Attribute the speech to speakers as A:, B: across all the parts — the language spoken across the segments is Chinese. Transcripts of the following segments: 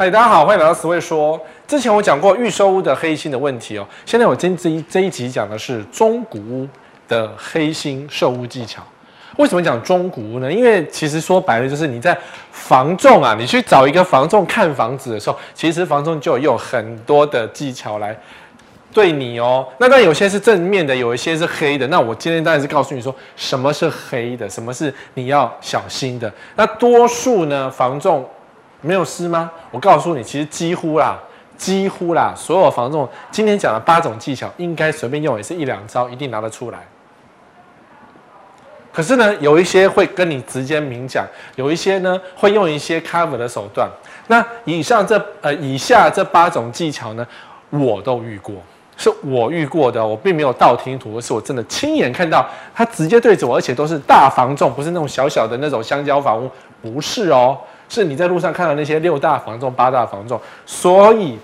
A: 嗨，大家好，欢迎来到词慧说。之前我讲过预售屋的黑心的问题哦，现在我今这一这一集讲的是中古屋的黑心售屋技巧。为什么讲中古屋呢？因为其实说白了就是你在房仲啊，你去找一个房仲看房子的时候，其实房仲就有很多的技巧来。对你哦，那当然有些是正面的，有一些是黑的。那我今天当然是告诉你说，什么是黑的，什么是你要小心的。那多数呢，房仲没有湿吗？我告诉你，其实几乎啦，几乎啦，所有房仲今天讲的八种技巧，应该随便用也是一两招，一定拿得出来。可是呢，有一些会跟你直接明讲，有一些呢会用一些 cover 的手段。那以上这呃以下这八种技巧呢，我都遇过。是我遇过的，我并没有道听途说，是我真的亲眼看到他直接对着我，而且都是大房仲，不是那种小小的那种香蕉房屋，不是哦，是你在路上看到那些六大房仲、八大房仲。所以，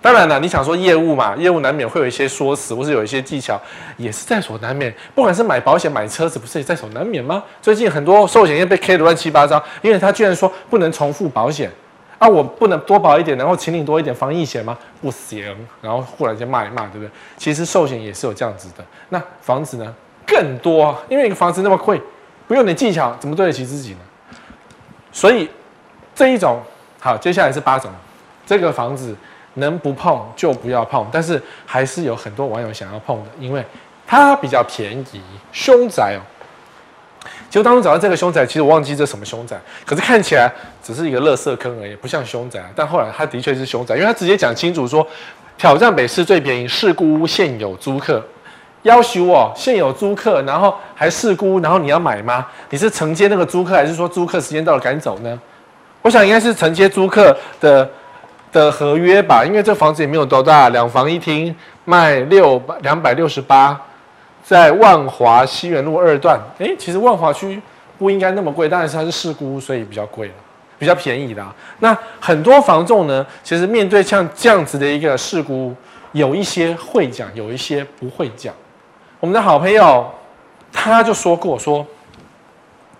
A: 当然了，你想说业务嘛，业务难免会有一些说辞，或是有一些技巧，也是在所难免。不管是买保险、买车子，不是也在所难免吗？最近很多寿险业被 K 的乱七八糟，因为他居然说不能重复保险。啊，我不能多保一点，然后请你多一点防疫险吗？不行，然后忽然间骂一骂，对不对？其实寿险也是有这样子的。那房子呢？更多，因为一个房子那么贵，不用点技巧，怎么对得起自己呢？所以这一种好，接下来是八种，这个房子能不碰就不要碰，但是还是有很多网友想要碰的，因为它比较便宜，凶宅哦。结果当中找到这个凶宅，其实我忘记这什么凶宅，可是看起来只是一个垃圾坑而已，不像凶宅。但后来他的确是凶宅，因为他直接讲清楚说，挑战北市最便宜，事故屋现有租客，要求我现有租客，然后还事故，然后你要买吗？你是承接那个租客，还是说租客时间到了赶走呢？我想应该是承接租客的的合约吧，因为这房子也没有多大，两房一厅，卖六百两百六十八。在万华西园路二段，诶，其实万华区不应该那么贵，但是它是事故，所以比较贵了，比较便宜的。那很多房仲呢，其实面对像这样子的一个事故，有一些会讲，有一些不会讲。我们的好朋友他就说过说，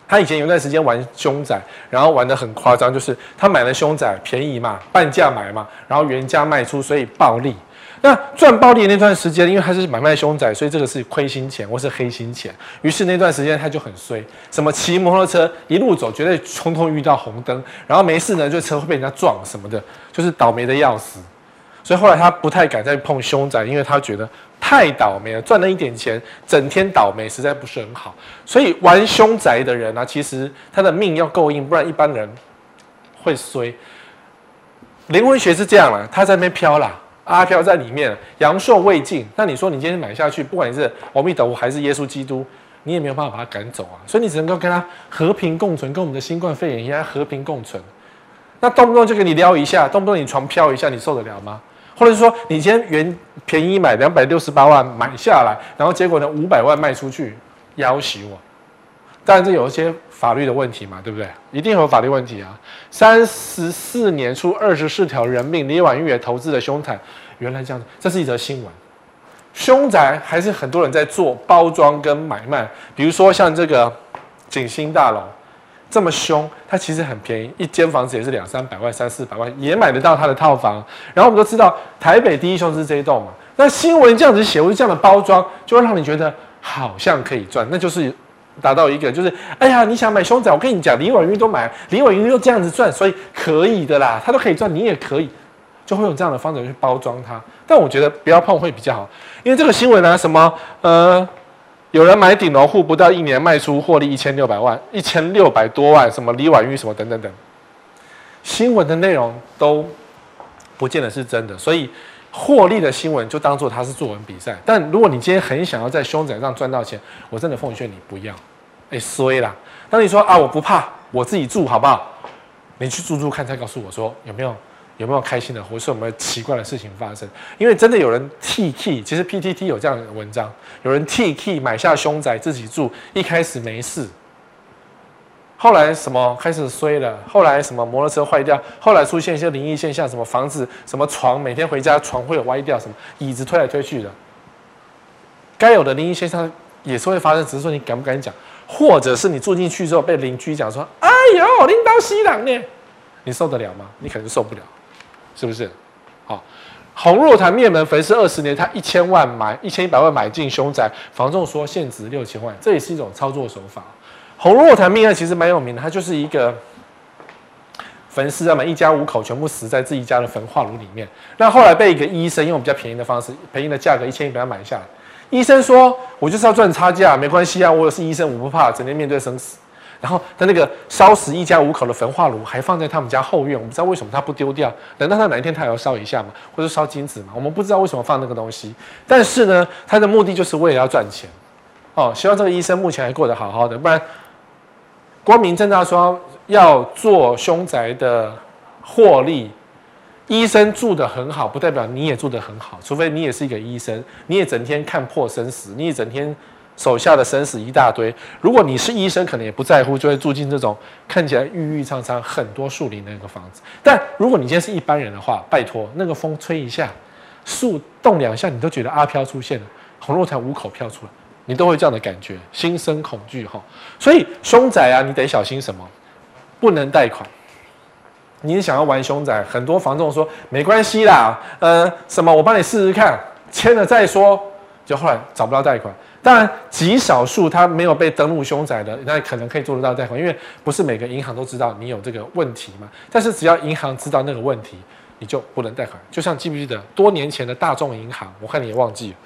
A: 他以前有段时间玩凶宅，然后玩得很夸张，就是他买了凶宅便宜嘛，半价买嘛，然后原价卖出，所以暴利。那赚暴利的那段时间，因为他是买卖凶宅，所以这个是亏心钱或是黑心钱。于是那段时间他就很衰，什么骑摩托车一路走，绝对通通遇到红灯，然后没事呢，就车会被人家撞什么的，就是倒霉的要死。所以后来他不太敢再碰凶宅，因为他觉得太倒霉了，赚了一点钱，整天倒霉，实在不是很好。所以玩凶宅的人呢、啊，其实他的命要够硬，不然一般人会衰。灵魂学是这样了，他在那边飘啦。阿飘在里面，阳寿未尽。那你说你今天买下去，不管你是阿弥陀佛还是耶稣基督，你也没有办法把他赶走啊。所以你只能够跟他和平共存，跟我们的新冠肺炎一样和平共存。那动不动就给你撩一下，动不动你床飘一下，你受得了吗？或者是说你今天原便宜买两百六十八万买下来，然后结果呢五百万卖出去，要挟我？当然这有一些法律的问题嘛，对不对？一定有法律问题啊！三十四年出二十四条人命，李婉玉也投资的凶宅，原来这样子，这是一则新闻。凶宅还是很多人在做包装跟买卖，比如说像这个景星大楼这么凶，它其实很便宜，一间房子也是两三百万、三四百万也买得到它的套房。然后我们都知道台北第一凶是这一栋嘛，那新闻这样子写，或者这样的包装，就会让你觉得好像可以赚，那就是。达到一个就是，哎呀，你想买凶宅，我跟你讲，李婉玉都买，李婉玉又这样子赚，所以可以的啦，他都可以赚，你也可以，就会用这样的方式去包装它。但我觉得不要碰会比较好，因为这个新闻呢，什么呃，有人买顶楼户不到一年卖出获利一千六百万，一千六百多万，什么李婉玉什么等等等，新闻的内容都不见得是真的，所以获利的新闻就当做它是作文比赛。但如果你今天很想要在凶宅上赚到钱，我真的奉劝你不要。哎，衰啦！当你说啊，我不怕，我自己住好不好？你去住住看，再告诉我说有没有有没有开心的，或是有没有奇怪的事情发生？因为真的有人替 key，其实 PTT 有这样的文章，有人替 key 买下凶宅自己住，一开始没事，后来什么开始衰了，后来什么摩托车坏掉，后来出现一些灵异现象，什么房子、什么床，每天回家床会有歪掉，什么椅子推来推去的，该有的灵异现象也是会发生，只是说你敢不敢讲。或者是你住进去之后被邻居讲说：“哎呦，领导西郎呢？你受得了吗？你可能受不了，是不是？好，洪若潭灭门焚尸二十年，他一千万买一千一百万买进凶宅，房仲说现值六千万，这也是一种操作手法。洪若潭命案其实蛮有名的，他就是一个焚尸啊嘛，一家五口全部死在自己家的焚化炉里面。那后来被一个医生用比较便宜的方式，便宜的价格一千一百万买下来。医生说：“我就是要赚差价，没关系啊，我也是医生，我不怕，整天面对生死。”然后他那个烧死一家五口的焚化炉还放在他们家后院，我不知道为什么他不丢掉？难道他哪一天他也要烧一下吗？或者烧金子吗？我们不知道为什么放那个东西。但是呢，他的目的就是为了要赚钱。哦，希望这个医生目前还过得好好的，不然光明正大说要做凶宅的获利。医生住得很好，不代表你也住得很好，除非你也是一个医生，你也整天看破生死，你也整天手下的生死一大堆。如果你是医生，可能也不在乎，就会住进这种看起来郁郁苍苍、很多树林的那个房子。但如果你今天是一般人的话，拜托，那个风吹一下，树动两下，你都觉得阿飘出现了，洪若潭五口飘出来，你都会这样的感觉，心生恐惧哈。所以凶宅啊，你得小心什么？不能贷款。你想要玩凶宅，很多房仲说没关系啦，呃，什么我帮你试试看，签了再说，就后来找不到贷款。当然，极少数他没有被登录凶宅的，那可能可以做得到贷款，因为不是每个银行都知道你有这个问题嘛。但是只要银行知道那个问题，你就不能贷款。就像记不记得多年前的大众银行？我看你也忘记了。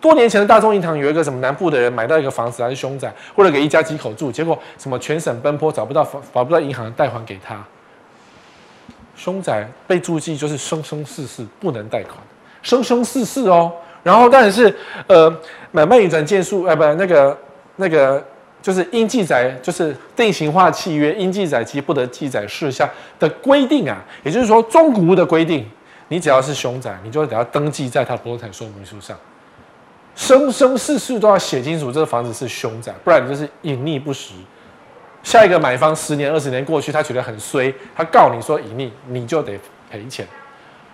A: 多年前的大众银行有一个什么南部的人买到一个房子还是凶宅，或者给一家几口住，结果什么全省奔波找不到房，找不到银行贷款给他。凶宅被注记就是生生世世不能贷款，生生世世哦。然后但是呃买卖移转件数，呃不那个那个就是应记载就是定型化契约应记载及不得记载事项的规定啊，也就是说中古屋的规定，你只要是凶宅，你就得要登记在他不动产说明书上，生生世世都要写清楚这个房子是凶宅，不然你就是隐匿不实。下一个买方十年二十年过去，他觉得很衰，他告你说隐匿，你就得赔钱。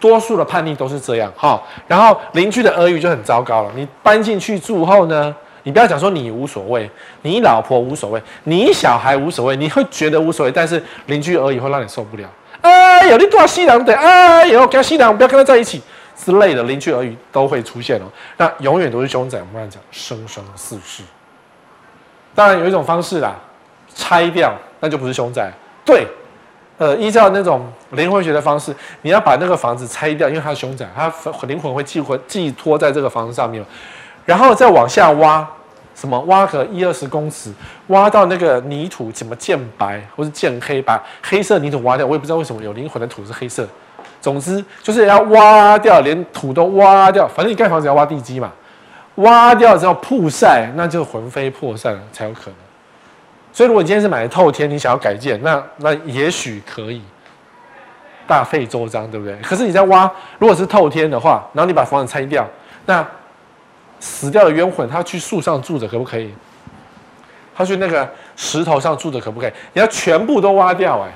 A: 多数的判例都是这样哈。然后邻居的耳语就很糟糕了。你搬进去住后呢，你不要讲说你无所谓，你老婆无所谓，你小孩无所谓，你会觉得无所谓，但是邻居耳语会让你受不了。哎呦，你多少西郎的？哎呦，跟西郎不要跟他在一起之类的，邻居耳语都会出现哦。那永远都是凶宅。我们刚才讲生生世世。当然有一种方式啦。拆掉，那就不是凶宅。对，呃，依照那种灵魂学的方式，你要把那个房子拆掉，因为它是凶宅，它灵魂会寄魂寄托在这个房子上面，然后再往下挖，什么挖个一二十公尺，挖到那个泥土怎么见白或是见黑，把黑色泥土挖掉。我也不知道为什么有灵魂的土是黑色。总之就是要挖掉，连土都挖掉。反正你盖房子要挖地基嘛，挖掉之后曝晒，那就魂飞魄散才有可能。所以，如果你今天是买的透天，你想要改建，那那也许可以大费周章，对不对？可是你在挖，如果是透天的话，然后你把房子拆掉，那死掉的冤魂他去树上住着可不可以？他去那个石头上住着可不可以？你要全部都挖掉，哎，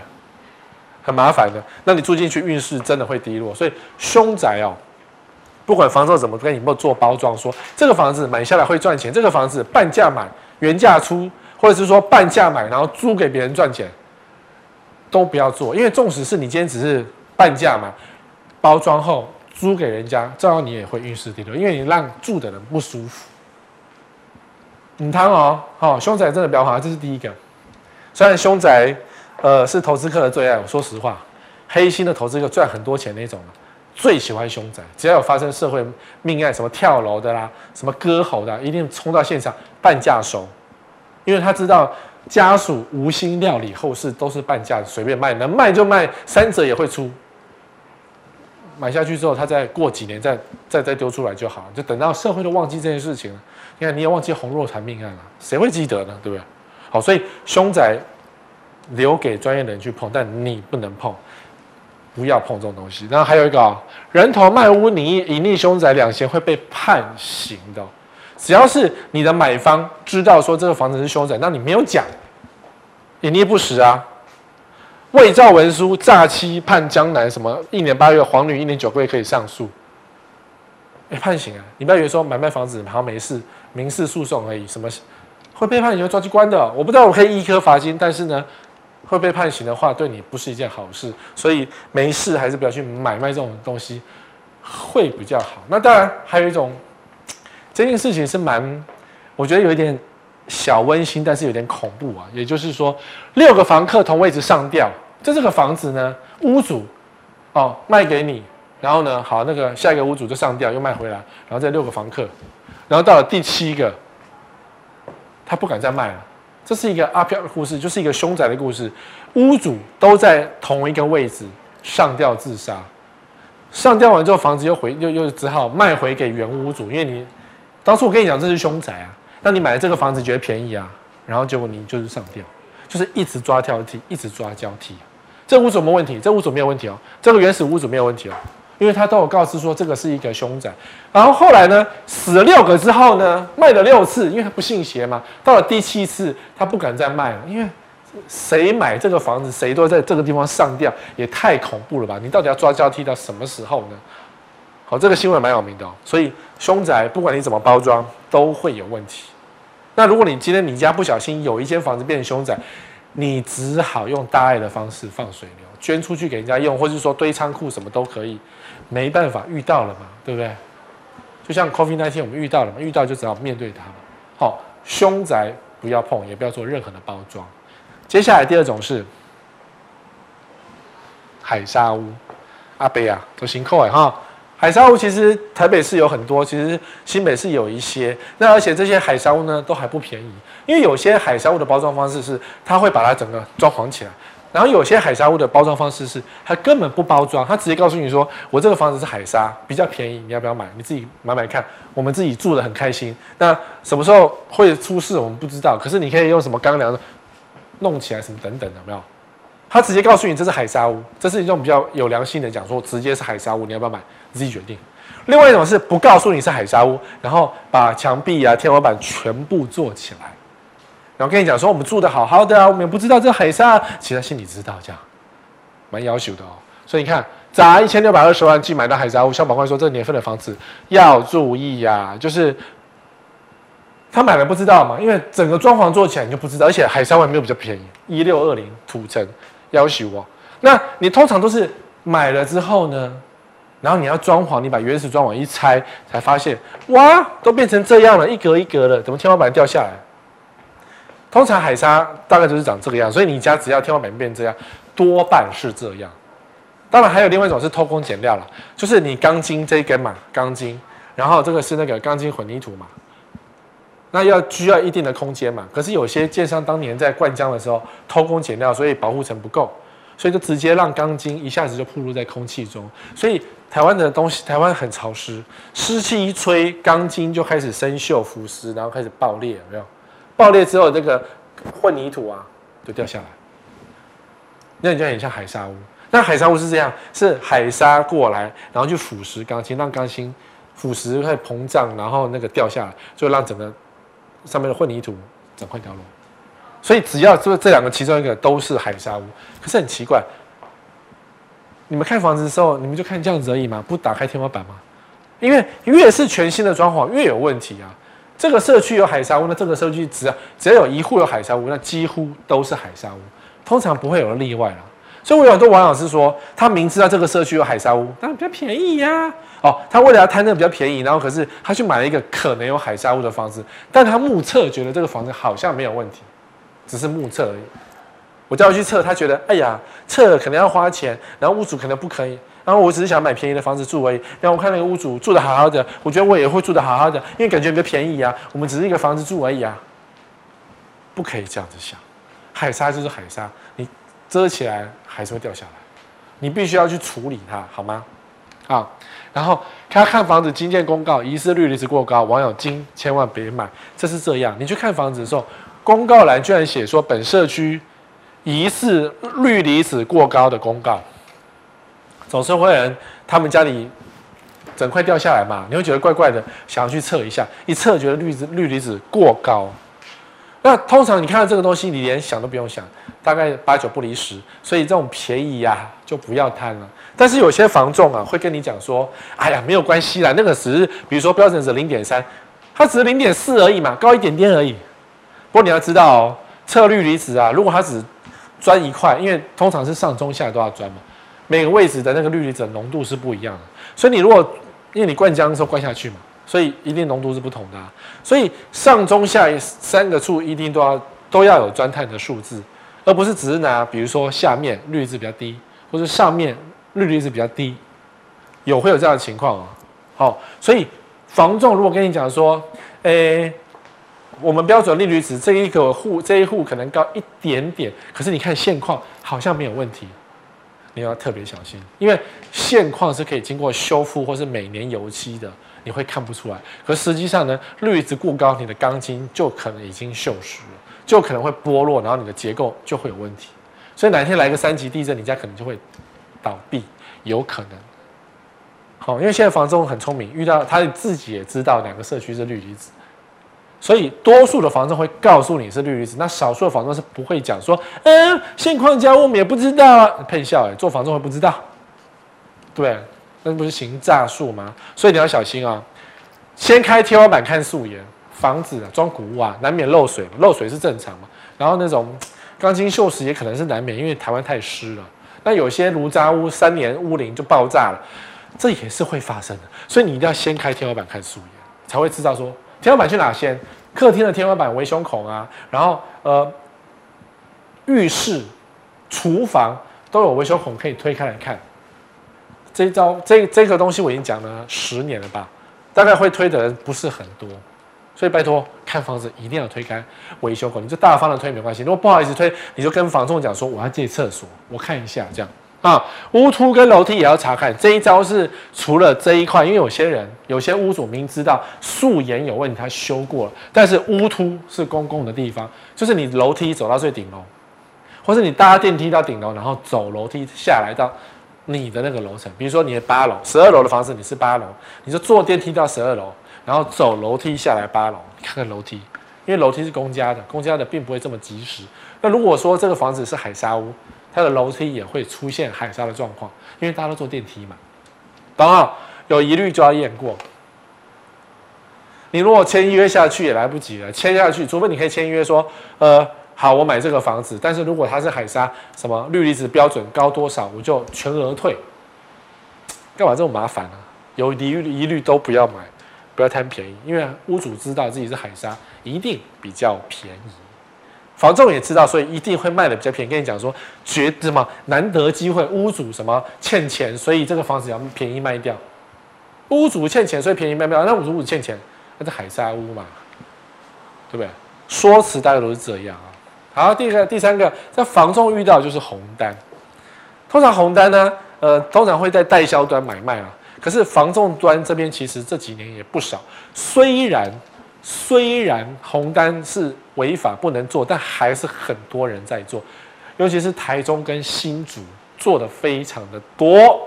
A: 很麻烦的。那你住进去运势真的会低落。所以凶宅哦，不管房子怎么跟你们做包装，说这个房子买下来会赚钱，这个房子半价买，原价出。或者是说半价买，然后租给别人赚钱，都不要做，因为纵使是你今天只是半价买，包装后租给人家，照样你也会运势低落，因为你让住的人不舒服。你看哦，好，凶宅真的不要怕，这是第一个。虽然凶宅，呃，是投资客的最爱，我说实话，黑心的投资客赚很多钱那种，最喜欢凶宅，只要有发生社会命案，什么跳楼的啦，什么割喉的，一定冲到现场半价收。因为他知道家属无心料理后事，都是半价随便卖，能卖就卖，三折也会出。买下去之后，他再过几年再再再丢出来就好，就等到社会都忘记这件事情了。你看，你也忘记洪若潭命案了，谁会记得呢？对不对？好，所以凶宅留给专业的人去碰，但你不能碰，不要碰这种东西。然后还有一个啊，人头卖屋，你隐匿凶宅两嫌会被判刑的。只要是你的买方知道说这个房子是凶宅，那你没有讲，隐匿不实啊，伪造文书、诈欺判江南什么一年八月，黄女一年九个月可以上诉，哎，判刑啊！你不要以为说买卖房子好像没事，民事诉讼而已，什么会被判刑会抓去关的？我不知道我可以一颗罚金，但是呢，会被判刑的话，对你不是一件好事。所以没事还是不要去买卖这种东西，会比较好。那当然还有一种，这件事情是蛮，我觉得有一点小温馨，但是有点恐怖啊。也就是说，六个房客同位置上吊，这这个房子呢，屋主哦卖给你，然后呢，好，那个下一个屋主就上吊又卖回来，然后这六个房客，然后到了第七个，他不敢再卖了。这是一个阿飘的故事，就是一个凶宅的故事。屋主都在同一个位置上吊自杀，上吊完之后，房子又回又又只好卖回给原屋主，因为你当初我跟你讲这是凶宅啊，那你买了这个房子觉得便宜啊，然后结果你就是上吊，就是一直抓交替，一直抓交替。这屋主没问题，这屋主没有问题哦，这个原始屋主没有问题哦。因为他都有告知说这个是一个凶宅，然后后来呢，死了六个之后呢，卖了六次，因为他不信邪嘛。到了第七次，他不敢再卖了，因为谁买这个房子，谁都在这个地方上吊，也太恐怖了吧？你到底要抓交替到什么时候呢？好，这个新闻蛮有名的哦。所以凶宅不管你怎么包装，都会有问题。那如果你今天你家不小心有一间房子变成凶宅，你只好用大爱的方式放水流，捐出去给人家用，或者是说堆仓库什么都可以。没办法，遇到了嘛，对不对？就像 COVID 那天我们遇到了嘛，遇到就只好面对它。好，凶宅不要碰，也不要做任何的包装。接下来第二种是海沙屋，阿贝啊，都辛苦哎哈。海沙屋其实台北市有很多，其实新北市有一些。那而且这些海沙屋呢都还不便宜，因为有些海沙屋的包装方式是，它会把它整个装潢起来。然后有些海沙屋的包装方式是，它根本不包装，它直接告诉你说，我这个房子是海沙，比较便宜，你要不要买？你自己买买看，我们自己住的很开心。那什么时候会出事，我们不知道。可是你可以用什么钢梁弄起来，什么等等，有没有？他直接告诉你这是海沙屋，这是一种比较有良心的讲说，直接是海沙屋，你要不要买？你自己决定。另外一种是不告诉你是海沙屋，然后把墙壁啊、天花板全部做起来。然后跟你讲说，我们住的好好的啊，我们也不知道这海沙，其实心里知道这样，蛮要求的哦。所以你看，砸一千六百二十万去买到海沙屋，消保官说这年份的房子要注意呀、就是他买了不知道嘛，因为整个装潢做起来你就不知道，而且海沙屋没有比较便宜，一六二零土城要求哦。那你通常都是买了之后呢，然后你要装潢，你把原始装潢一拆，才发现哇，都变成这样了，一格一格的，怎么天花板掉下来？通常海沙大概就是长这个样，所以你家只要天花板变这样，多半是这样。当然还有另外一种是偷工减料了，就是你钢筋这一根嘛，钢筋，然后这个是那个钢筋混凝土嘛，那要需要一定的空间嘛。可是有些建商当年在灌浆的时候偷工减料，所以保护层不够，所以就直接让钢筋一下子就暴露在空气中。所以台湾的东西，台湾很潮湿，湿气一吹，钢筋就开始生锈腐蚀，然后开始爆裂，有没有？爆裂之后，这个混凝土啊就掉下来，那你就很像海沙屋。那海沙屋是这样，是海沙过来，然后就腐蚀钢筋，让钢筋腐蚀会膨胀，然后那个掉下来，就让整个上面的混凝土整块掉落。所以只要这这两个其中一个都是海沙屋，可是很奇怪，你们看房子的时候，你们就看这样子而已吗？不打开天花板吗？因为越是全新的装潢，越有问题啊。这个社区有海沙屋，那这个社区只要只要有一户有海沙屋，那几乎都是海沙屋，通常不会有例外了。所以我有很多网友是说，他明知道这个社区有海沙屋，但比较便宜呀、啊。哦，他为了要贪那个比较便宜，然后可是他去买了一个可能有海沙屋的房子，但他目测觉得这个房子好像没有问题，只是目测而已。我叫他去测，他觉得哎呀，测可能要花钱，然后屋主可能不可以。然后我只是想买便宜的房子住而已。然后我看那个屋主住的好好的，我觉得我也会住的好好的，因为感觉比较便宜啊。我们只是一个房子住而已啊，不可以这样子想。海沙就是海沙，你遮起来还是会掉下来，你必须要去处理它，好吗？好。然后他看房子经建公告，疑似氯离子过高，网友金千万别买。这是这样，你去看房子的时候，公告栏居然写说本社区疑似氯离子过高的公告。总是会有人，他们家里整块掉下来嘛，你会觉得怪怪的，想要去测一下，一测觉得氯子氯离子过高。那通常你看到这个东西，你连想都不用想，大概八九不离十。所以这种便宜呀、啊，就不要贪了。但是有些房仲啊，会跟你讲说，哎呀，没有关系啦，那个只是，比如说标准是零点三，它只是零点四而已嘛，高一点点而已。不过你要知道哦，测氯离子啊，如果它只钻一块，因为通常是上中下都要钻嘛，每个位置的那个氯离子浓度是不一样的，所以你如果因为你灌浆的时候灌下去嘛，所以一定浓度是不同的啊，所以上中下三个处一定都要都要有钻探的数字，而不是只是拿比如说下面氯离子比较低，或者上面氯离子比较低，有会有这样的情况啊。好，所以房仲如果跟你讲说，诶。我们标准氯离子这一个户这一户可能高一点点，可是你看现况好像没有问题，你要特别小心，因为现况是可以经过修复或是每年油漆的，你会看不出来。可实际上呢，氯离子过高，你的钢筋就可能已经锈蚀了，就可能会剥落，然后你的结构就会有问题。所以哪天来个三级地震，你家可能就会倒闭，有可能。好，因为现在房仲很聪明，遇到他自己也知道两个社区是氯离子。所以，多数的房仲会告诉你是氯离子，那少数的房仲是不会讲说，嗯，现况家我们也不知道啊，骗笑哎，做房仲会不知道，对，那不是行诈术吗？所以你要小心啊，先开天花板看素颜，房子啊装古屋啊，难免漏水，漏水是正常嘛。然后那种 钢筋锈蚀也可能是难免，因为台湾太湿了。那有些炉渣屋三年屋龄就爆炸了，这也是会发生的。所以你一定要先开天花板看素颜，才会知道说。天花板去哪先？客厅的天花板围胸孔啊，然后呃，浴室、厨房都有维修孔可以推开来看。这一招，这这个东西我已经讲了十年了吧？大概会推的人不是很多，所以拜托看房子一定要推开围胸孔。你就大方的推没关系，如果不好意思推，你就跟房仲讲说我要借厕所，我看一下这样。啊，屋突跟楼梯也要查看。这一招是除了这一块，因为有些人、有些屋主明知道素颜有问题，他修过了，但是屋突是公共的地方，就是你楼梯走到最顶楼，或是你搭电梯到顶楼，然后走楼梯下来到你的那个楼层。比如说你的八楼、十二楼的房子，你是八楼，你就坐电梯到十二楼，然后走楼梯下来八楼，你看看楼梯，因为楼梯是公家的，公家的并不会这么及时。那如果说这个房子是海沙屋，它的楼梯也会出现海沙的状况，因为大家都坐电梯嘛。当然有疑虑就要验过。你如果签约下去也来不及了，签下去，除非你可以签约说，呃，好，我买这个房子，但是如果它是海沙，什么氯离子标准高多少，我就全额退。干嘛这么麻烦呢？有疑虑疑虑都不要买，不要贪便宜，因为屋主知道自己是海沙，一定比较便宜。房仲也知道，所以一定会卖的比较便宜。跟你讲说，觉得嘛，难得机会，屋主什么欠钱，所以这个房子要便宜卖掉。屋主欠钱，所以便宜卖掉。那屋主欠钱，那是海沙屋嘛，对不对？说辞大概都是这样啊。好，第二个、第三个，在房仲遇到就是红单。通常红单呢，呃，通常会在代销端买卖啊。可是房仲端这边其实这几年也不少，虽然。虽然红单是违法不能做，但还是很多人在做，尤其是台中跟新竹做的非常的多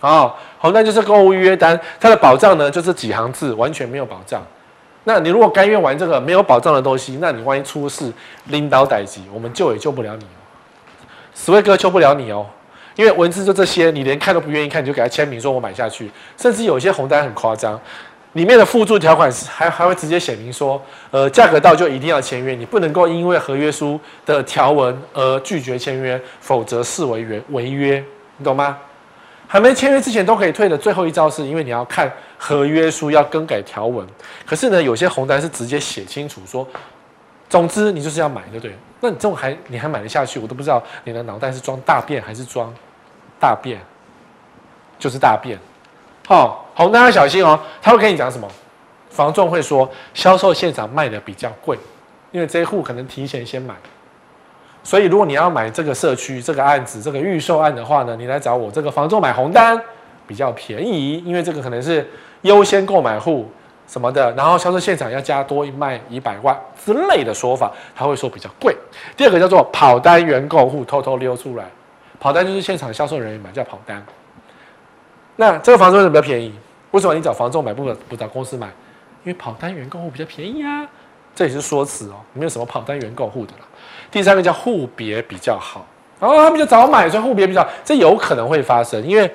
A: 啊。红单就是购物预约单，它的保障呢就是几行字，完全没有保障。那你如果甘愿玩这个没有保障的东西，那你万一出事拎刀逮鸡，我们救也救不了你哦。死威哥救不了你哦，因为文字就这些，你连看都不愿意看，你就给他签名说我买下去，甚至有些红单很夸张。里面的附注条款还还会直接写明说，呃，价格到就一定要签约，你不能够因为合约书的条文而拒绝签约，否则视为违违约，你懂吗？还没签约之前都可以退的，最后一招是因为你要看合约书要更改条文。可是呢，有些红单是直接写清楚说，总之你就是要买，对不对？那你这种还你还买得下去？我都不知道你的脑袋是装大便还是装大便，就是大便。好，红单要小心哦。他会跟你讲什么？房仲会说，销售现场卖的比较贵，因为这一户可能提前先买。所以如果你要买这个社区这个案子这个预售案的话呢，你来找我这个房仲买红单比较便宜，因为这个可能是优先购买户什么的，然后销售现场要加多一卖一百万之类的说法，他会说比较贵。第二个叫做跑单原购户偷偷溜出来，跑单就是现场销售人员买叫跑单。那这个房子为什么比较便宜？为什么你找房仲买不不找公司买？因为跑单原购户比较便宜啊，这也是说辞哦，没有什么跑单原购户的了。第三个叫户别比较好，然后他们就早买，所以户别比较，这有可能会发生。因为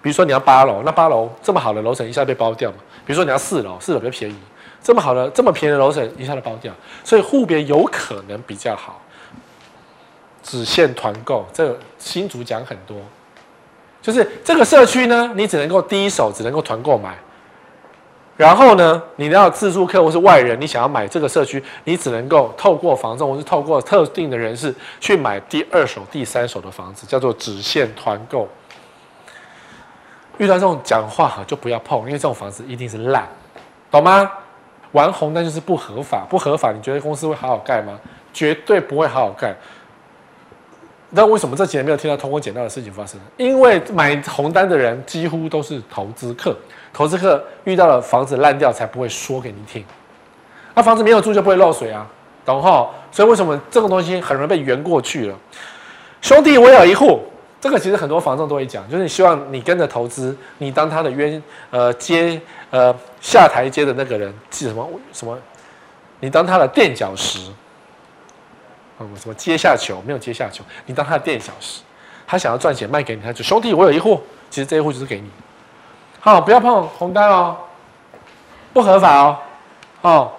A: 比如说你要八楼，那八楼这么好的楼层一下被包掉嘛。比如说你要四楼，四楼比较便宜，这么好的这么便宜的楼层一下子包掉，所以户别有可能比较好。只限团购，这个新主讲很多，就是这个社区呢，你只能够第一手只能够团购买，然后呢，你要自住客或是外人，你想要买这个社区，你只能够透过房仲或是透过特定的人士去买第二手、第三手的房子，叫做只限团购。遇到这种讲话哈，就不要碰，因为这种房子一定是烂，懂吗？玩红单就是不合法，不合法，你觉得公司会好好盖吗？绝对不会好好盖。那为什么这几年没有听到通风简道的事情发生？因为买红单的人几乎都是投资客，投资客遇到了房子烂掉才不会说给你听。那房子没有住就不会漏水啊，懂哈？所以为什么这个东西很容易被圆过去了？兄弟，我有一户，这个其实很多房仲都会讲，就是你希望你跟着投资，你当他的冤呃接呃下台阶的那个人，记什么什么？你当他的垫脚石。嗯，什么阶下囚没有阶下囚，你当他的垫脚石，他想要赚钱卖给你，他就兄弟，我有一户，其实这一户就是给你。好，不要碰红单哦，不合法哦。哦，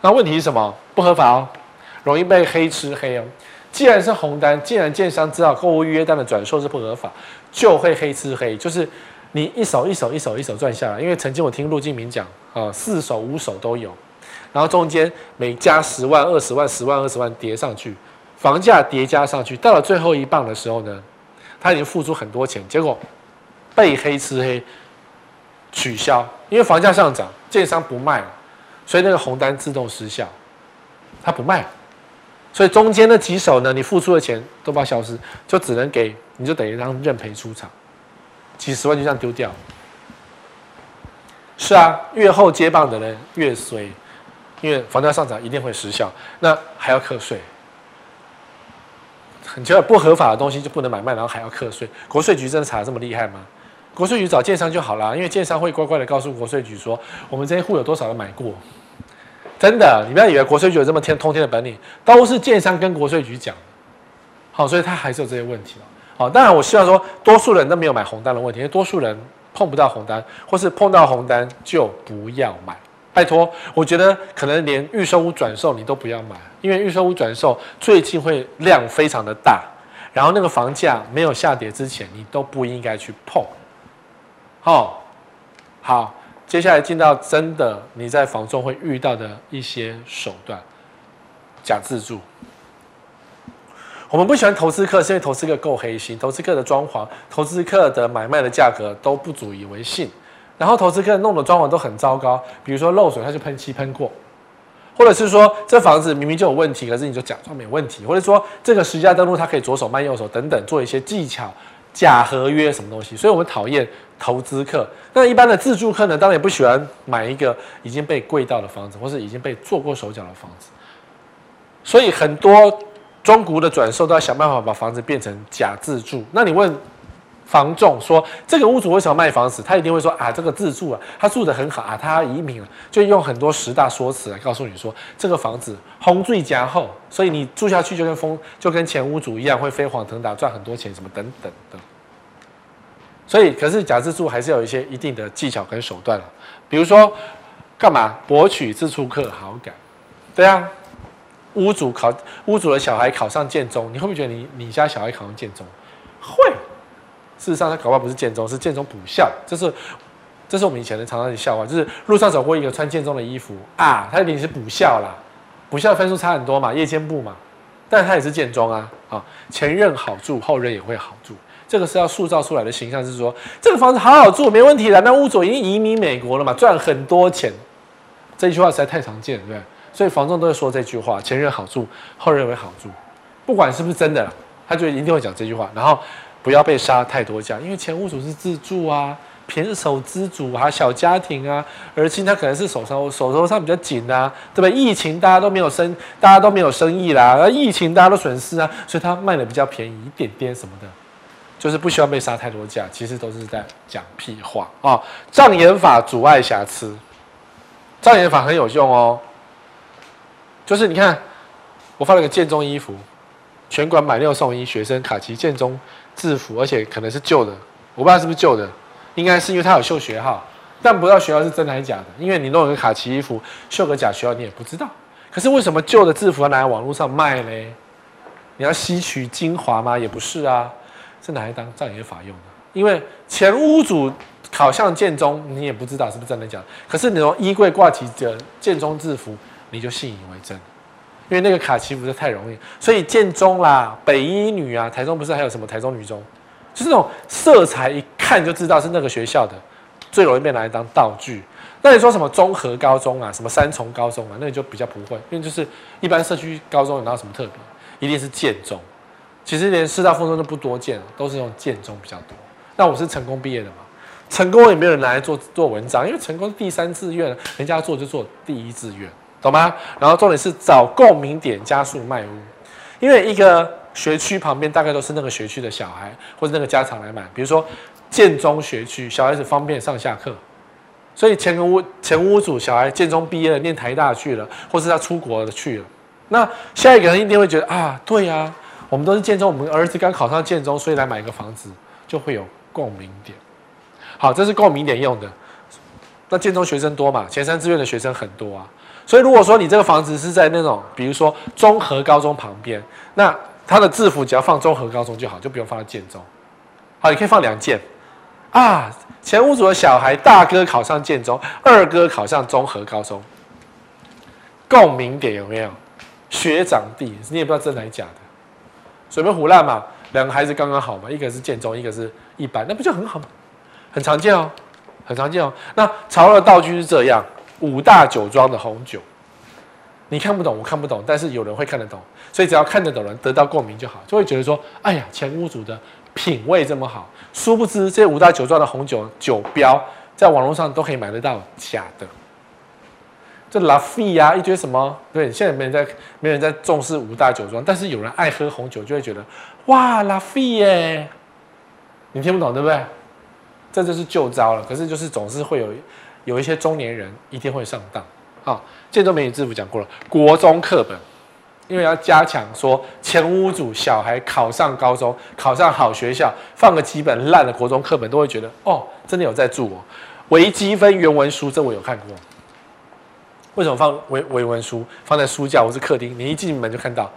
A: 那问题是什么？不合法哦，容易被黑吃黑哦。既然是红单，既然建商知道购物预约单的转售是不合法，就会黑吃黑，就是你一手一手一手一手赚下来。因为曾经我听陆金明讲啊，四手五手都有。然后中间每加十万、二十万、十万、二十万叠上去，房价叠加上去，到了最后一棒的时候呢，他已经付出很多钱，结果被黑吃黑，取消，因为房价上涨，建商不卖了，所以那个红单自动失效，他不卖，所以中间那几手呢，你付出的钱都不要消失，就只能给，你就等于让认赔出场，几十万就这样丢掉。是啊，越后接棒的人越衰。因为房价上涨一定会失效，那还要课税。你觉得不合法的东西就不能买卖，然后还要课税？国税局真的查得这么厉害吗？国税局找建商就好了，因为建商会乖乖的告诉国税局说，我们这些户有多少人买过。真的，你不要以为国税局有这么天通天的本领，都是建商跟国税局讲。好，所以他还是有这些问题。好，当然我希望说，多数人都没有买红单的问题，因为多数人碰不到红单，或是碰到红单就不要买。拜托，我觉得可能连预售屋转售你都不要买，因为预售屋转售最近会量非常的大，然后那个房价没有下跌之前，你都不应该去碰。好，好，接下来进到真的你在房中会遇到的一些手段，假自住。我们不喜欢投资客，是因为投资客够黑心，投资客的装潢、投资客的买卖的价格都不足以为信。然后投资客弄的装潢都很糟糕，比如说漏水，他就喷漆喷过，或者是说这房子明明就有问题，可是你就假装没问题，或者说这个实价登录它可以左手卖右手等等，做一些技巧假合约什么东西，所以我们讨厌投资客。那一般的自住客呢，当然也不喜欢买一个已经被贵到的房子，或是已经被做过手脚的房子，所以很多中古的转售都要想办法把房子变成假自住。那你问？房仲说：“这个屋主为什么卖房子？他一定会说啊，这个自住啊，他住得很好啊，他要移民了，就用很多十大说辞来告诉你说，这个房子红最加厚，所以你住下去就跟风，就跟前屋主一样会飞黄腾达，赚很多钱，什么等等的。所以，可是假自住还是有一些一定的技巧跟手段了，比如说干嘛博取自住客好感？对啊，屋主考屋主的小孩考上建中，你会不会觉得你你家小孩考上建中？会。”事实上，他搞不好不是建中，是建中补校。这是，这是我们以前的常常的笑话，就是路上走过一个穿建中的衣服啊，他一定是补校啦。补校分数差很多嘛，夜间部嘛，但他也是建中啊。啊，前任好住，后任也会好住。这个是要塑造出来的形象，是说这个房子好好住，没问题的。那屋主已经移民美国了嘛，赚很多钱。这句话实在太常见，对？所以房仲都会说这句话：前任好住，后任会好住。不管是不是真的，他就一定会讲这句话，然后。不要被杀太多价，因为前屋主是自住啊，胼手胝足啊，小家庭啊，而今他可能是手上手头上比较紧啊，对不对？疫情大家都没有生，大家都没有生意啦，而疫情大家都损失啊，所以他卖的比较便宜一点点什么的，就是不希望被杀太多价，其实都是在讲屁话啊。障眼法阻碍瑕疵，障眼法很有用哦，就是你看我发了个建中衣服，全馆买六送一，学生卡其建中。制服，而且可能是旧的，我不知道是不是旧的，应该是因为它有绣学号，但不知道学号是真的还是假的。因为你弄个卡其衣服，绣个假学号，你也不知道。可是为什么旧的制服要拿来网络上卖嘞？你要吸取精华吗？也不是啊，是拿来当障眼法用的。因为前屋主考上建中，你也不知道是不是真的假的。可是你从衣柜挂起的建中制服，你就信以为真。因为那个卡其不是太容易，所以建中啦、北一女啊、台中不是还有什么台中女中，就是那种色彩一看就知道是那个学校的，最容易被拿来当道具。那你说什么综合高中啊、什么三重高中啊，那你就比较不会，因为就是一般社区高中有哪有什么特别，一定是建中。其实连师大附中都不多见，都是用建中比较多。那我是成功毕业的嘛，成功也没有人拿来做做文章，因为成功第三志愿，人家做就做第一志愿。懂吗？然后重点是找共鸣点，加速卖屋，因为一个学区旁边大概都是那个学区的小孩或者那个家长来买。比如说建中学区，小孩子方便上下课，所以前屋前屋主小孩建中毕业了，念台大去了，或是他出国了去了。那下一个人一定会觉得啊，对呀、啊，我们都是建中，我们儿子刚考上建中，所以来买一个房子就会有共鸣点。好，这是共鸣点用的。那建中学生多嘛？前三志愿的学生很多啊。所以，如果说你这个房子是在那种，比如说综合高中旁边，那它的制服只要放综合高中就好，就不用放在建中。好，你可以放两件啊。前屋主的小孩，大哥考上建中，二哥考上综合高中，共鸣点有没有？学长弟，你也不知道真的还是假的，随便唬烂嘛。两个孩子刚刚好嘛，一个是建中，一个是一般，那不就很好吗？很常见哦，很常见哦。那潮的道具是这样。五大酒庄的红酒，你看不懂，我看不懂，但是有人会看得懂，所以只要看得懂人得到共鸣就好，就会觉得说，哎呀，前屋主的品味这么好。殊不知，这五大酒庄的红酒酒标在网络上都可以买得到假的，这拉菲呀，一堆什么？对，现在没人在，没人在重视五大酒庄，但是有人爱喝红酒，就会觉得，哇，拉菲耶，你听不懂对不对？这就是旧招了，可是就是总是会有。有一些中年人一定会上当。好，建中美女制服讲过了，国中课本，因为要加强说前屋主小孩考上高中，考上好学校，放个几本烂的国中课本，都会觉得哦，真的有在住哦。微积分原文书，这我有看过。为什么放微微文书放在书架或是客厅？你一进门就看到，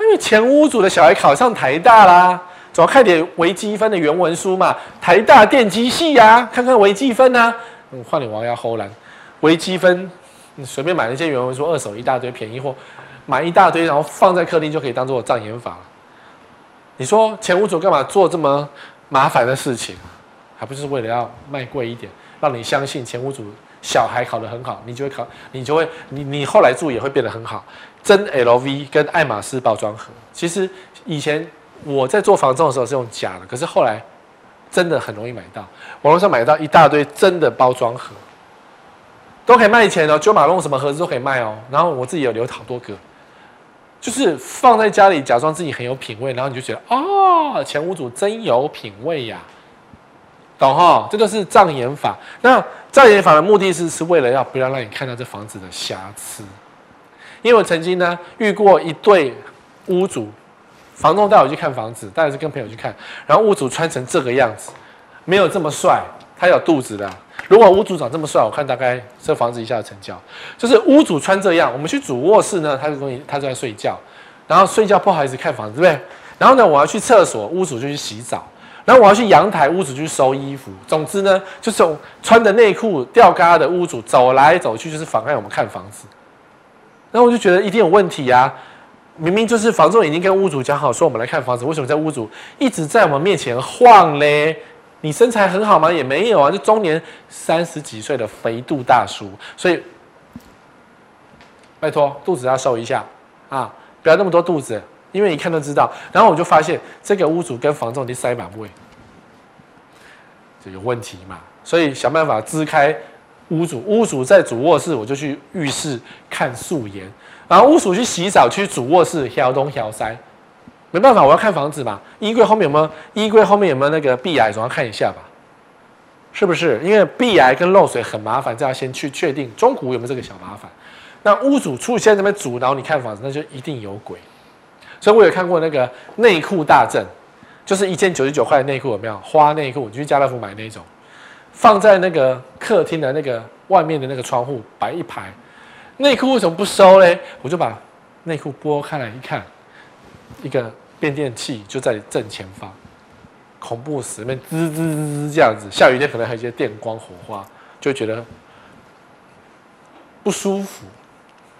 A: 因为前屋主的小孩考上台大啦，总要看点微积分的原文书嘛。台大电机系呀、看看微积分啊。换你王要后来，微积分，你随便买那些原文书，二手一大堆，便宜货买一大堆，然后放在客厅就可以当做障眼法。你说前屋主干嘛做这么麻烦的事情？还不是为了要卖贵一点，让你相信前屋主小孩考得很好，你就会考，你就会，你你后来住也会变得很好。真 LV 跟爱马仕包装盒，其实以前我在做房仲的时候是用假的，可是后来。真的很容易买到，网络上买到一大堆真的包装盒，都可以卖钱哦。九马龙什么盒子都可以卖哦。然后我自己有留好多个，就是放在家里，假装自己很有品味，然后你就觉得哦，前屋主真有品味呀，懂哈？这就是障眼法。那障眼法的目的是是为了要不要让你看到这房子的瑕疵。因为我曾经呢遇过一对屋主。房东带我去看房子，当然是跟朋友去看。然后屋主穿成这个样子，没有这么帅，他有肚子的。如果屋主长这么帅，我看大概这房子一下就成交。就是屋主穿这样，我们去主卧室呢，他就东西他就在睡觉，然后睡觉不好意思看房子，对不对？然后呢，我要去厕所，屋主就去洗澡。然后我要去阳台，屋主就去收衣服。总之呢，就是穿着内裤吊嘎的屋主走来走去，就是妨碍我们看房子。然后我就觉得一定有问题啊。明明就是房仲已经跟屋主讲好说我们来看房子，为什么在屋主一直在我们面前晃嘞？你身材很好吗？也没有啊，就中年三十几岁的肥肚大叔，所以拜托肚子要收一下啊，不要那么多肚子，因为一看就知道。然后我就发现这个屋主跟房仲已经塞满位，这有问题嘛？所以想办法支开屋主，屋主在主卧室，我就去浴室看素颜。然后屋主去洗澡，去主卧室挑东挑西，没办法，我要看房子嘛。衣柜后面有没有？衣柜后面有没有那个壁癌？总要看一下吧，是不是？因为壁癌跟漏水很麻烦，这要先去确定中古有没有这个小麻烦。那屋主出现在那边阻挠你看房子，那就一定有鬼。所以我有看过那个内裤大阵，就是一件九十九块的内裤，有没有花内裤？你去家乐福买那种，放在那个客厅的那个外面的那个窗户摆一排。内裤为什么不收嘞？我就把内裤拨开来一看，一个变电器就在正前方，恐怖死，那边滋滋滋滋这样子，下雨天可能还有一些电光火花，就觉得不舒服。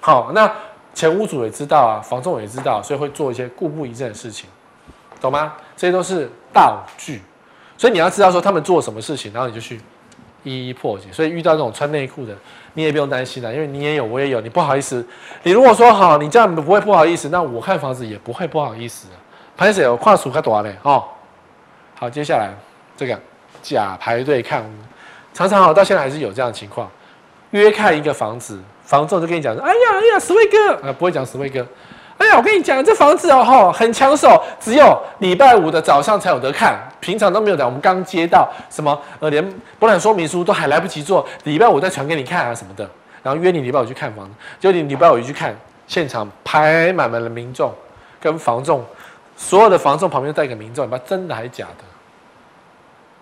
A: 好，那前屋主也知道啊，房仲也知道，所以会做一些故布疑阵的事情，懂吗？这些都是道具，所以你要知道说他们做什么事情，然后你就去。一一破解，所以遇到这种穿内裤的，你也不用担心了，因为你也有，我也有，你不好意思。你如果说好，你这样不会不好意思，那我看房子也不会不好意思。拍谢有跨数还多嘞哦。好，接下来这个假排队看屋，常常好到现在还是有这样的情况，约看一个房子，房仲就跟你讲说，哎呀哎呀，十位哥啊，不会讲十位哥。哎呀，我跟你讲，这房子哦，吼，很抢手，只有礼拜五的早上才有得看，平常都没有的。我们刚接到什么，呃，连博览说明书都还来不及做，礼拜五再传给你看啊什么的。然后约你礼拜五去看房子，就你礼拜五一去看，现场排满满的民众跟房众，所有的房众旁边带一个民众，你不知道真的还是假的？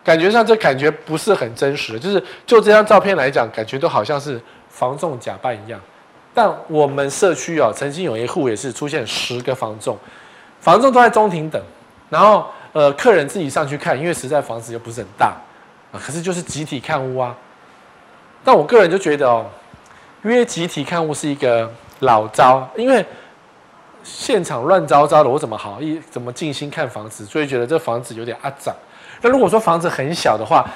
A: 感觉上这感觉不是很真实，就是就这张照片来讲，感觉都好像是房众假扮一样。但我们社区哦，曾经有一户也是出现十个房仲，房仲都在中庭等，然后呃，客人自己上去看，因为实在房子又不是很大啊，可是就是集体看屋啊。但我个人就觉得哦，约集体看屋是一个老招，因为现场乱糟糟的，我怎么好意怎么静心看房子？所以觉得这房子有点阿杂。那如果说房子很小的话，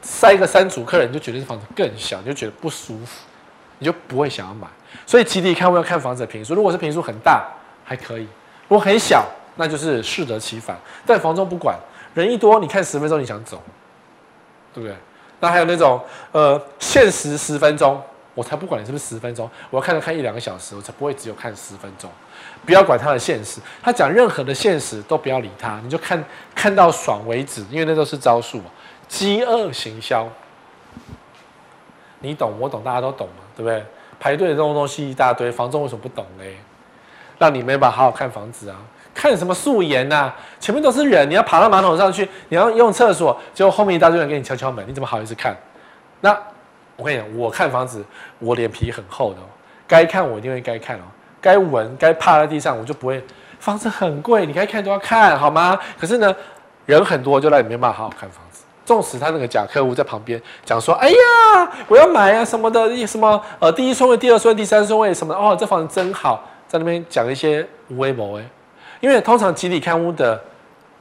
A: 塞个三组客人就觉得这房子更小，你就觉得不舒服，你就不会想要买。所以集体看我要看房子的平数，如果是平数很大还可以，如果很小那就是适得其反。但房仲不管，人一多，你看十分钟你想走，对不对？那还有那种呃限时十分钟，我才不管你是不是十分钟，我要看他看一两个小时，我才不会只有看十分钟。不要管他的限时，他讲任何的限时都不要理他，你就看看到爽为止，因为那都是招数，饥饿行销。你懂我懂，大家都懂嘛，对不对？排队的这种东西一大堆，房东为什么不懂嘞？让你没办法好好看房子啊？看什么素颜呐？前面都是人，你要爬到马桶上去，你要用厕所，结果后面一大堆人给你敲敲门，你怎么好意思看？那我跟你讲，我看房子，我脸皮很厚的哦，该看我一定会该看哦，该闻该趴在地上我就不会。房子很贵，你该看都要看好吗？可是呢，人很多，就让你没办法好好看房子。纵使他那个假客户在旁边讲说：“哎呀，我要买啊什么的，什么呃第一顺位、第二顺位、第三顺位什么的哦，这房子真好。”在那边讲一些无为谋诶，因为通常集体看屋的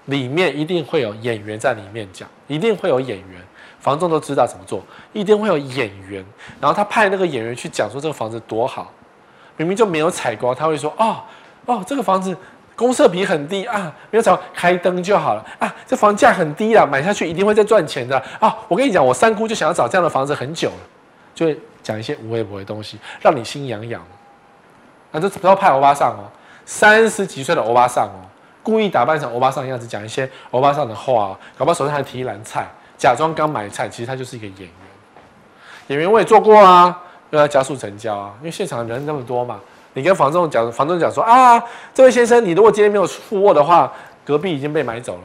A: 里面一定会有演员在里面讲，一定会有演员，房仲都知道怎么做，一定会有演员，然后他派那个演员去讲说这个房子多好，明明就没有采光，他会说：“哦哦，这个房子。”公设比很低啊，没有找开灯就好了啊。这房价很低啊，买下去一定会再赚钱的啊。我跟你讲，我三姑就想要找这样的房子很久了，就会讲一些无微不微的东西，让你心痒痒。啊，这不要派欧巴桑哦，三十几岁的欧巴桑哦，故意打扮成欧巴桑的样子，讲一些欧巴桑的话哦，搞不好手上还提一篮菜，假装刚买菜，其实他就是一个演员。演员我也做过啊，要加速成交啊，因为现场人那么多嘛。你跟房仲讲，房仲讲说啊，这位先生，你如果今天没有付货的话，隔壁已经被买走了，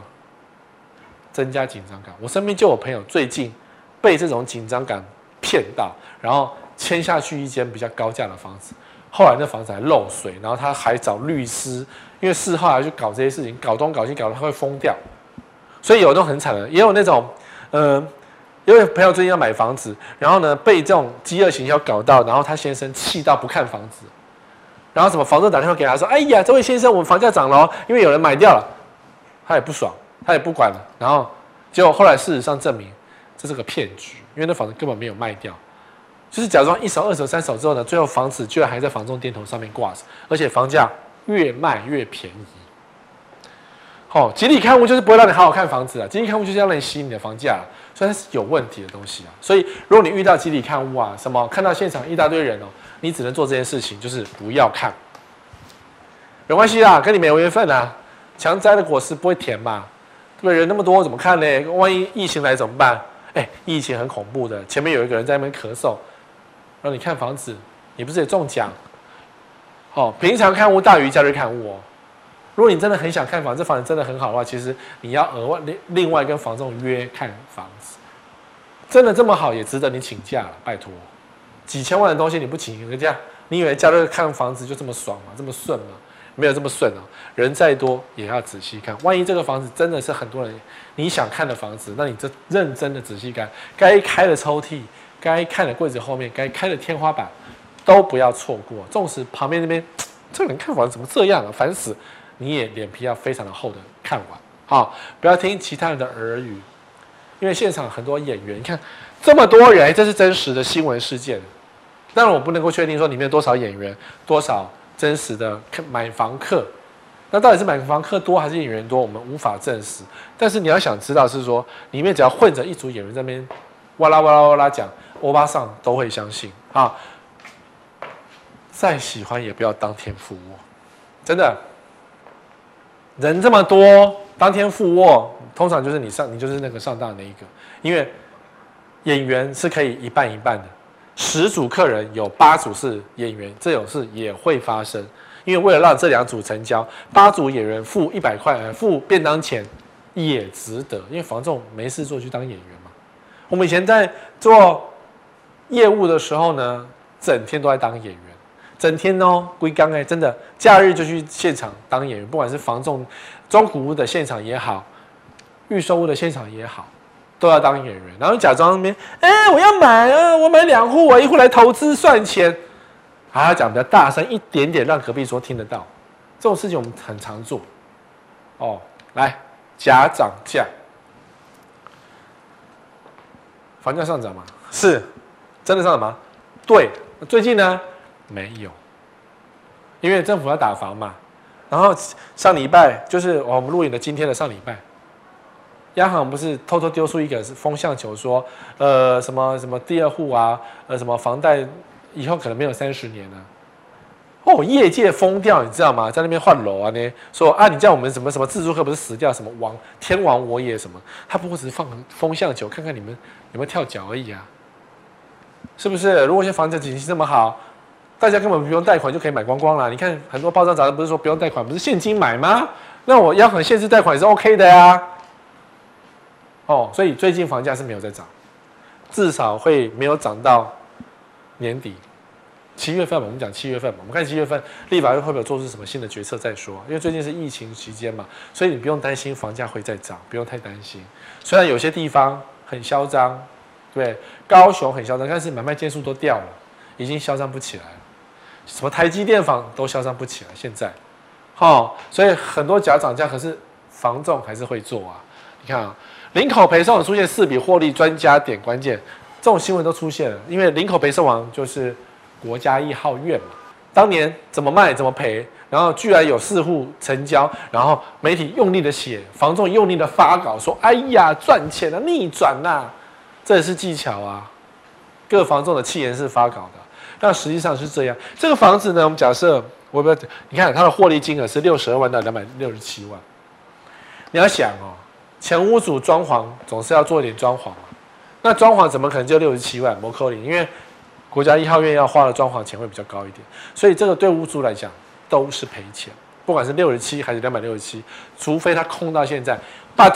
A: 增加紧张感。我身边就有朋友最近被这种紧张感骗到，然后签下去一间比较高价的房子，后来那房子还漏水，然后他还找律师，因为事后还去搞这些事情，搞东搞西，搞得他会疯掉。所以有那种很惨的，也有那种，呃，因为朋友最近要买房子，然后呢被这种饥饿行销搞到，然后他先生气到不看房子。然后什么房东打电话给他说：“哎呀，这位先生，我们房价涨了哦，因为有人买掉了。”他也不爽，他也不管了。然后结果后来事实上证明这是个骗局，因为那房子根本没有卖掉，就是假装一手、二手、三手之后呢，最后房子居然还在房中电头上面挂着，而且房价越卖越便宜。好、哦，集体看屋就是不会让你好好看房子啊，集体看屋就是要让你吸引你的房价，所以它是有问题的东西啊。所以如果你遇到集体看屋啊，什么看到现场一大堆人哦。你只能做这件事情，就是不要看，没关系啦，跟你没有缘分啊。强摘的果实不会甜嘛？对不对？人那么多，怎么看呢？万一疫情来怎么办？哎，疫情很恐怖的。前面有一个人在那边咳嗽，让你看房子，你不是也中奖？哦，平常看屋大于假日看屋哦。如果你真的很想看房，这房子真的很好的话，其实你要额外另另外跟房仲约看房子，真的这么好，也值得你请假了，拜托。几千万的东西你不请个假，你以为假日看房子就这么爽吗？这么顺吗？没有这么顺啊。人再多也要仔细看，万一这个房子真的是很多人你想看的房子，那你就认真的仔细看，该开的抽屉，该看的柜子后面，该开的天花板，都不要错过。纵使旁边那边这个人看房怎么这样啊，烦死！你也脸皮要非常的厚的看完，好，不要听其他人的耳语，因为现场很多演员，你看这么多人，这是真实的新闻事件。当然我不能够确定说里面多少演员，多少真实的买房客。那到底是买房客多还是演员多？我们无法证实。但是你要想知道是说，里面只要混着一组演员在那边哇啦哇啦哇啦讲，欧巴桑都会相信啊。再喜欢也不要当天附卧，真的。人这么多，当天附卧，通常就是你上，你就是那个上当的那一个。因为演员是可以一半一半的，十组客人有八组是演员，这种事也会发生。因为为了让这两组成交，八组演员付一百块，付便当钱也值得。因为房仲没事做去当演员嘛。我们以前在做业务的时候呢，整天都在当演员，整天哦，归刚哎，真的，假日就去现场当演员，不管是房仲、中古屋的现场也好，预售屋的现场也好，都要当演员。然后假装那边，哎，我要买啊，我买两户，我一户来投资赚钱。还要讲比较大声一点点，让隔壁桌听得到。这种事情我们很常做。哦，来，假涨价，房价上涨吗？是，真的上涨吗？对，最近呢没有，因为政府要打房嘛。然后上礼拜就是我们录影的今天的上礼拜，央行不是偷偷丢出一个风向球，说呃什么什么第二户啊，呃什么房贷。以后可能没有三十年了，哦，业界疯掉，你知道吗？在那边换楼啊，呢说啊，你叫我们什么什么自住客不是死掉什么王天王我也什么，他不过只是放风向球，看看你们有没有跳脚而已啊，是不是？如果现在房子景气这么好，大家根本不用贷款就可以买光光了。你看很多报章杂志不是说不用贷款，不是现金买吗？那我央行限制贷款也是 OK 的呀。哦，所以最近房价是没有在涨，至少会没有涨到年底。七月份嘛，我们讲七月份嘛，我们看七月份立法院会不会做出什么新的决策再说。因为最近是疫情期间嘛，所以你不用担心房价会再涨，不用太担心。虽然有些地方很嚣张，对，高雄很嚣张，但是买卖件数都掉了，已经嚣张不起来了。什么台积电房都嚣张不起来，现在，好，所以很多假涨价，可是房仲还是会做啊。你看啊，林口陪售网出现四笔获利专家点关键，这种新闻都出现了，因为林口陪售王就是。国家一号院嘛，当年怎么卖怎么赔，然后居然有四户成交，然后媒体用力的写，房仲用力的发稿说：“哎呀，赚钱了，逆转呐！”这也是技巧啊，各房仲的气言是发稿的，但实际上是这样。这个房子呢，我们假设我不要，你看它的获利金额是六十二万到两百六十七万，你要想哦，前屋主装潢总是要做一点装潢嘛，那装潢怎么可能就六十七万？摩扣零，因为。国家一号院要花的装潢钱会比较高一点，所以这个对屋主来讲都是赔钱，不管是六十七还是两百六十七，除非他空到现在。But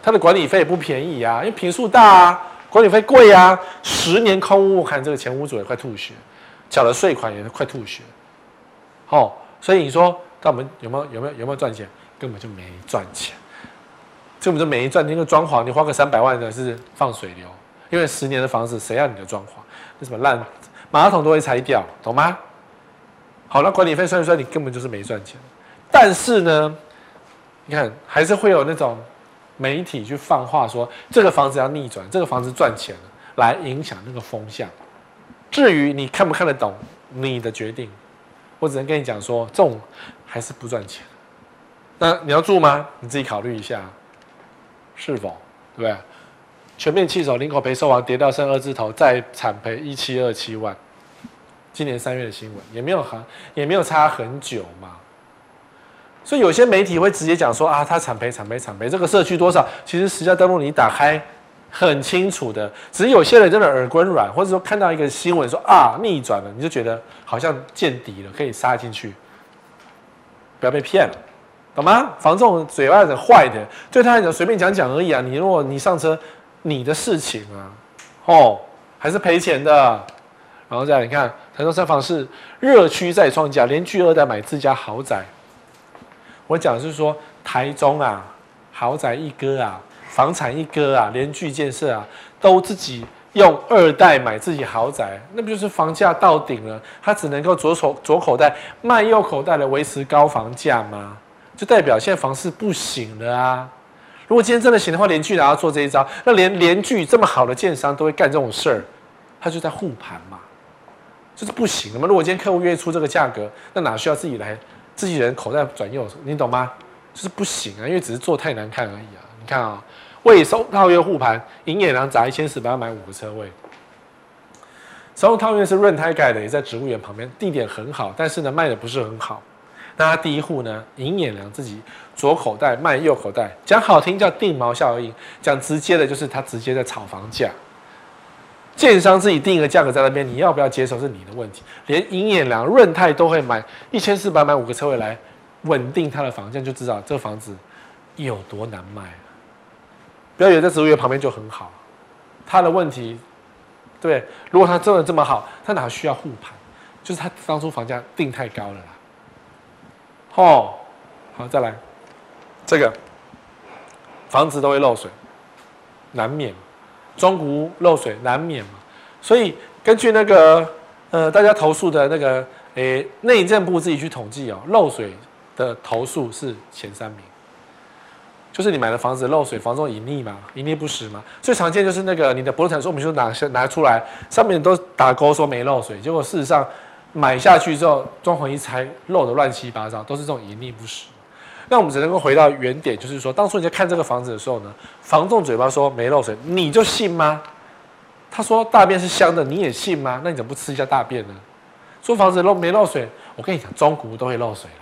A: 他的管理费也不便宜啊，因为坪数大啊，管理费贵啊。十年空屋，看这个前屋主也快吐血，缴了税款也是快吐血。哦，所以你说，那我们有没有有没有有没有赚钱？根本就没赚钱，根本就没赚。那个装潢，你花个三百万的是放水流，因为十年的房子谁要你的装潢？那什么烂？马桶都会拆掉，懂吗？好，那管理费算一算，你根本就是没赚钱。但是呢，你看还是会有那种媒体去放话说这个房子要逆转，这个房子赚钱了，来影响那个风向。至于你看不看得懂，你的决定。我只能跟你讲说，这种还是不赚钱。那你要住吗？你自己考虑一下，是否对不对？全面弃守，林口赔售完跌到剩二字头，再惨赔一七二七万。今年三月的新闻也没有很，也没有差很久嘛。所以有些媒体会直接讲说啊，他惨赔惨赔惨赔，这个社区多少？其实实价登录你打开很清楚的，只是有些人真的耳根软，或者说看到一个新闻说啊逆转了，你就觉得好像见底了，可以杀进去，不要被骗了，懂吗？房仲嘴巴很坏的，对他来讲随便讲讲而已啊。你如果你上车。你的事情啊，哦，还是赔钱的。然后再来，你看台中三房是热区再创价，连巨二代买自家豪宅，我讲的是说台中啊，豪宅一哥啊，房产一哥啊，联聚建设啊，都自己用二代买自己豪宅，那不就是房价到顶了？他只能够左手左口袋卖右口袋来维持高房价吗？就代表现在房市不行了啊！如果今天真的行的话，联聚然后做这一招，那连联聚这么好的建商都会干这种事儿，他就在护盘嘛，就是不行了嘛。如果今天客户愿意出这个价格，那哪需要自己来自己人口袋转右手，你懂吗？就是不行啊，因为只是做太难看而已啊！你看啊、喔，未收套约护盘，营业量砸一千四百万买五个车位，首套约是润泰盖的，也在植物园旁边，地点很好，但是呢卖的不是很好。那第一户呢，尹衍梁自己左口袋卖右口袋，讲好听叫定毛效应，讲直接的就是他直接在炒房价。建商自己定一个价格在那边，你要不要接受是你的问题。连尹衍梁、润泰都会买一千四百买五个车位来稳定他的房价，就知道这个房子有多难卖。不要以为在植物园旁边就很好，他的问题，对，如果他真的这么好，他哪需要护盘？就是他当初房价定太高了啦。哦，好，再来，这个房子都会漏水，难免，中古屋漏水难免嘛。所以根据那个呃大家投诉的那个诶内政部自己去统计哦，漏水的投诉是前三名，就是你买的房子漏水，房东隐匿嘛，隐匿不实嘛。最常见就是那个你的不动产说明书拿拿出来，上面都打勾说没漏水，结果事实上。买下去之后，装潢一拆，漏得乱七八糟，都是这种隐匿不实。那我们只能够回到原点，就是说，当初你在看这个房子的时候呢，房仲嘴巴说没漏水，你就信吗？他说大便是香的，你也信吗？那你怎么不吃一下大便呢？说房子漏没漏水，我跟你讲，中古都会漏水了。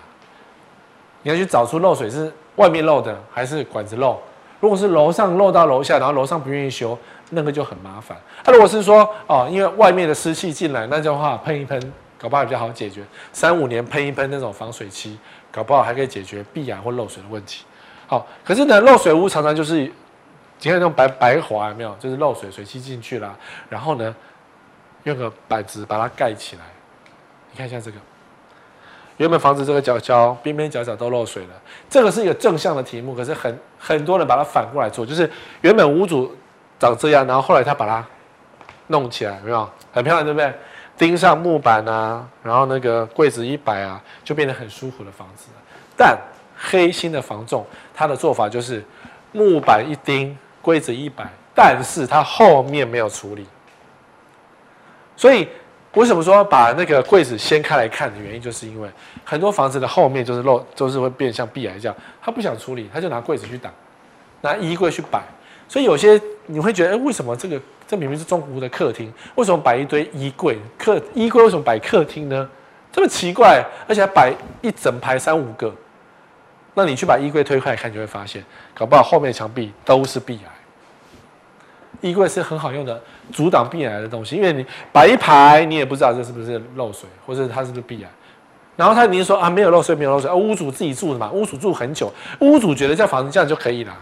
A: 你要去找出漏水是外面漏的还是管子漏。如果是楼上漏到楼下，然后楼上不愿意修，那个就很麻烦。他、如果是说哦，因为外面的湿气进来，那就话喷一喷。搞不好比较好解决，三五年喷一喷那种防水漆，搞不好还可以解决壁癌或漏水的问题。好，可是呢，漏水屋常常就是，你看那种白白滑有没有？就是漏水，水汽进去了，然后呢，用个板子把它盖起来。你看一下这个，原本房子这个角角边边角角都漏水了，这个是一个正向的题目，可是很很多人把它反过来做，就是原本屋主长这样，然后后来他把它弄起来，有没有？很漂亮，对不对？钉上木板啊，然后那个柜子一摆啊，就变得很舒服的房子。但黑心的房仲，他的做法就是木板一钉，柜子一摆，但是他后面没有处理。所以为什么说把那个柜子掀开来看的原因，就是因为很多房子的后面就是漏，就是会变像壁癌这样，他不想处理，他就拿柜子去挡，拿衣柜去摆。所以有些你会觉得，哎，为什么这个这明明是中古屋的客厅，为什么摆一堆衣柜？客衣柜为什么摆客厅呢？这么奇怪，而且还摆一整排三五个。那你去把衣柜推开来看，就会发现，搞不好后面墙壁都是壁癌。衣柜是很好用的阻挡壁癌的东西，因为你摆一排，你也不知道这是不是漏水，或者它是不是壁癌。然后他明明说啊，没有漏水，没有漏水，啊，屋主自己住的嘛，屋主住很久，屋主觉得这房子这样就可以了。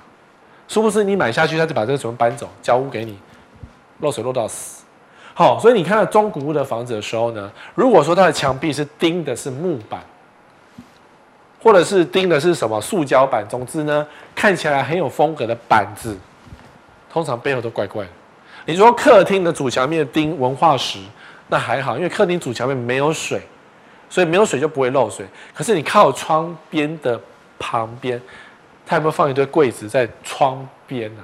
A: 是不是你买下去，他就把这个什么搬走，交屋给你，漏水漏到死。好，所以你看到中古屋的房子的时候呢，如果说它的墙壁是钉的是木板，或者是钉的是什么塑胶板，总之呢，看起来很有风格的板子，通常背后都怪怪的。你说客厅的主墙面钉文化石，那还好，因为客厅主墙面没有水，所以没有水就不会漏水。可是你靠窗边的旁边。他有没有放一堆柜子在窗边呢？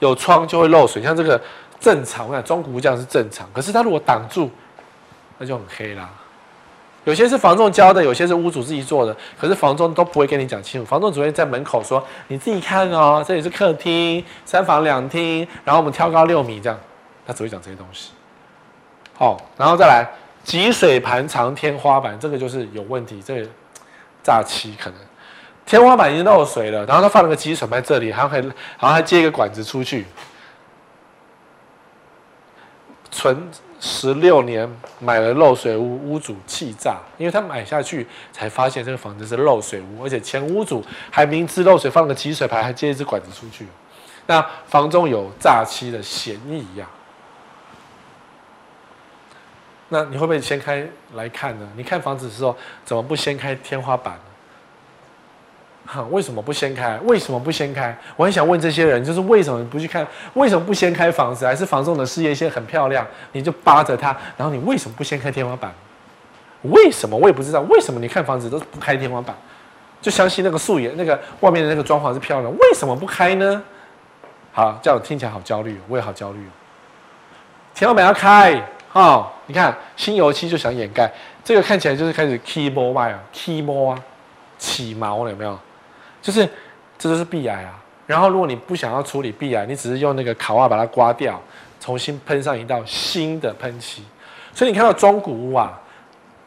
A: 有窗就会漏水，像这个正常，我看中古这样是正常。可是他如果挡住，那就很黑啦。有些是房仲教的，有些是屋主自己做的，可是房仲都不会跟你讲清楚。房仲只会在门口说：“你自己看哦，这里是客厅，三房两厅，然后我们挑高六米这样。”他只会讲这些东西。好，然后再来积水盘藏天花板，这个就是有问题，这个诈欺可能。天花板已经漏水了，然后他放了个积水在这里，还可以，然后还接一个管子出去，存十六年买了漏水屋，屋主气炸，因为他买下去才发现这个房子是漏水屋，而且前屋主还明知漏水放了个积水牌，还接一支管子出去，那房中有诈欺的嫌疑呀。那你会不会掀开来看呢？你看房子的时候怎么不掀开天花板？为什么不先开？为什么不先开？我很想问这些人，就是为什么不去看？为什么不先开房子？还是房仲的事业线很漂亮，你就扒着它？然后你为什么不先开天花板？为什么我也不知道？为什么你看房子都是不开天花板？就相信那个素颜，那个外面的那个装潢是漂亮，为什么不开呢？好，这样听起来好焦虑，我也好焦虑。天花板要开，哦，你看新油漆就想掩盖，这个看起来就是开始起毛啊，起毛啊，起毛了有没有？就是，这就是壁癌啊。然后，如果你不想要处理壁癌，你只是用那个烤袜把它刮掉，重新喷上一道新的喷漆。所以你看到中古屋啊，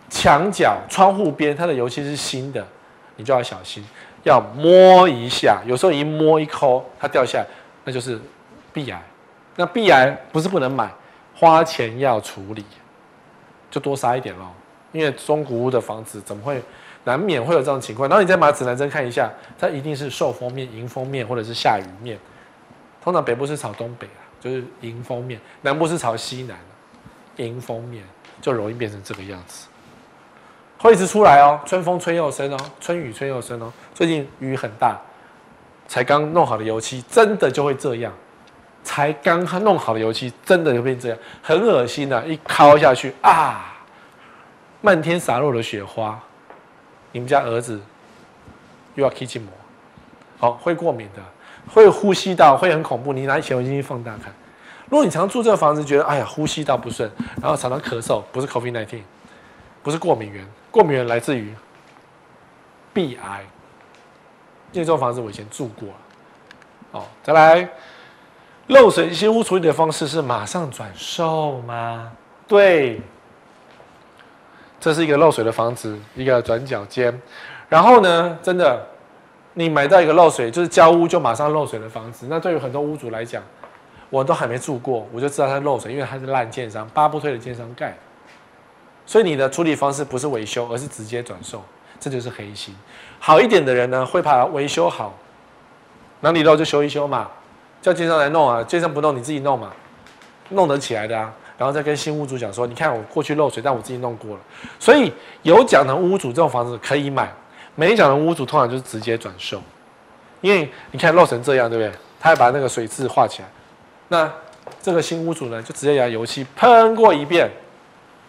A: 墙角、窗户边它的油漆是新的，你就要小心，要摸一下。有时候一摸一抠，它掉下来，那就是壁癌。那壁癌不是不能买，花钱要处理，就多杀一点咯。因为中古屋的房子怎么会？难免会有这种情况，然后你再把指南针看一下，它一定是受风面、迎风面或者是下雨面。通常北部是朝东北啊，就是迎风面；南部是朝西南，迎风面就容易变成这个样子。会一直出来哦，春风吹又生哦，春雨吹又生哦。最近雨很大，才刚弄好的油漆真的就会这样。才刚弄好的油漆真的就变这样，很恶心的、啊，一敲下去啊，漫天洒落的雪花。你们家儿子又要起筋膜，好、哦、会过敏的，会呼吸道会很恐怖。你拿显微镜去放大看，如果你常住这个房子，觉得哎呀呼吸道不顺，然后常常咳嗽，不是 COVID-19，不是过敏源，过敏源来自于壁癌。因为这种房子我以前住过了，哦，再来漏水新屋处理的方式是马上转售吗？对。这是一个漏水的房子，一个转角间。然后呢，真的，你买到一个漏水，就是交屋就马上漏水的房子。那对于很多屋主来讲，我都还没住过，我就知道它漏水，因为它是烂建商，八不推的建商盖。所以你的处理方式不是维修，而是直接转售，这就是黑心。好一点的人呢，会把它维修好，哪里漏就修一修嘛，叫建商来弄啊，建商不弄，你自己弄嘛，弄得起来的啊。然后再跟新屋主讲说，你看我过去漏水，但我自己弄过了。所以有奖的屋主这种房子可以买，没奖的屋主通常就是直接转售。因为你看漏成这样，对不对？他还把那个水渍画起来。那这个新屋主呢，就直接拿油漆喷过一遍，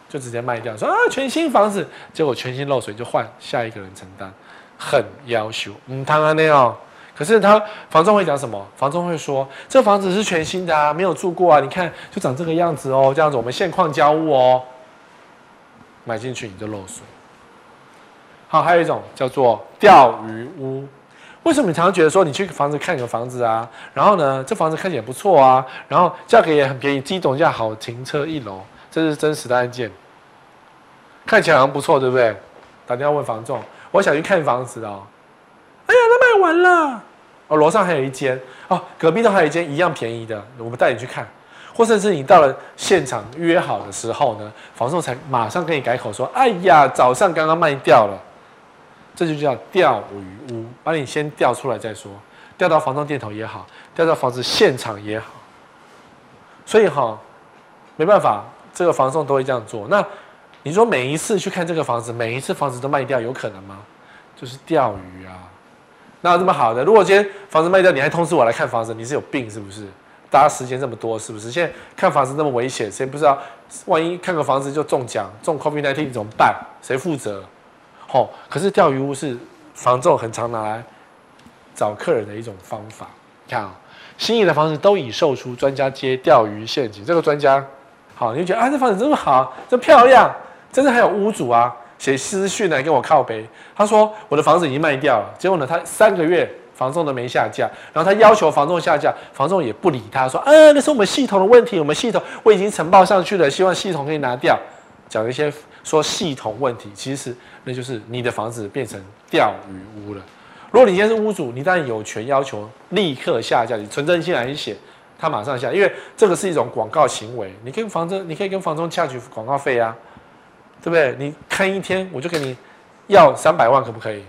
A: 就直接卖掉，说啊全新房子，结果全新漏水就换下一个人承担，很要求。嗯，当然那样。可是他房仲会讲什么？房仲会说，这房子是全新的啊，没有住过啊，你看就长这个样子哦，这样子我们现况交屋哦，买进去你就漏水。好，还有一种叫做钓鱼屋。为什么你常常觉得说你去房子看个房子啊，然后呢这房子看起来不错啊，然后价格也很便宜，机动价好，停车一楼，这是真实的案件，看起来好像不错，对不对？打电话问房仲，我想去看房子哦。哎呀，那卖完了哦，楼上还有一间哦，隔壁都还有一间一样便宜的，我们带你去看，或者是你到了现场约好的时候呢，房仲才马上跟你改口说，哎呀，早上刚刚卖掉了，这就叫钓鱼屋，把你先钓出来再说，钓到房仲店头也好，钓到房子现场也好，所以哈，没办法，这个房仲都会这样做。那你说每一次去看这个房子，每一次房子都卖掉，有可能吗？就是钓鱼啊。哪有这么好的？如果今天房子卖掉，你还通知我来看房子，你是有病是不是？大家时间这么多是不是？现在看房子那么危险，谁不知道？万一看个房子就中奖，中 COVID-19 怎么办？谁负责？哦，可是钓鱼屋是房仲很常拿来找客人的一种方法。你看啊、哦，心仪的房子都已售出，专家接钓鱼陷阱。这个专家，好，你就觉得啊，这房子这么好，这么漂亮，真的还有屋主啊？写私讯来跟我靠背，他说我的房子已经卖掉了，结果呢，他三个月房仲都没下架，然后他要求房仲下架，房仲也不理他，说，啊，那是我们系统的问题，我们系统我已经呈报上去了，希望系统可以拿掉，讲一些说系统问题，其实那就是你的房子变成钓鱼屋了。如果你现在是屋主，你当然有权要求立刻下架，你存证信来写，他马上下，因为这个是一种广告行为，你跟房仲，你可以跟房仲洽取广告费啊。对不对？你看一天，我就给你要三百万，可不可以？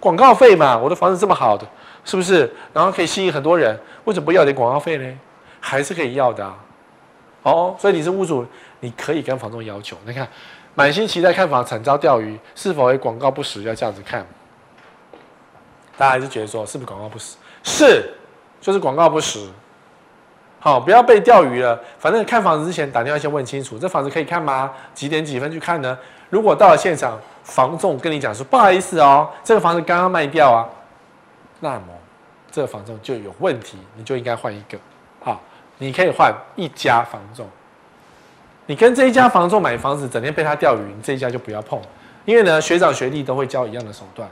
A: 广告费嘛，我的房子这么好的，是不是？然后可以吸引很多人，为什么不要点广告费呢？还是可以要的啊。哦，所以你是屋主，你可以跟房东要求。你看，满心期待看房，惨遭钓鱼，是否为广告不实？要这样子看。大家还是觉得说是不是广告不实？是，就是广告不实。好，不要被钓鱼了。反正看房子之前打电话先问清楚，这房子可以看吗？几点几分去看呢？如果到了现场，房仲跟你讲说不好意思哦，这个房子刚刚卖掉啊，那么这个房仲就有问题，你就应该换一个。好，你可以换一家房仲。你跟这一家房仲买房子，整天被他钓鱼，你这一家就不要碰，因为呢，学长学弟都会教一样的手段。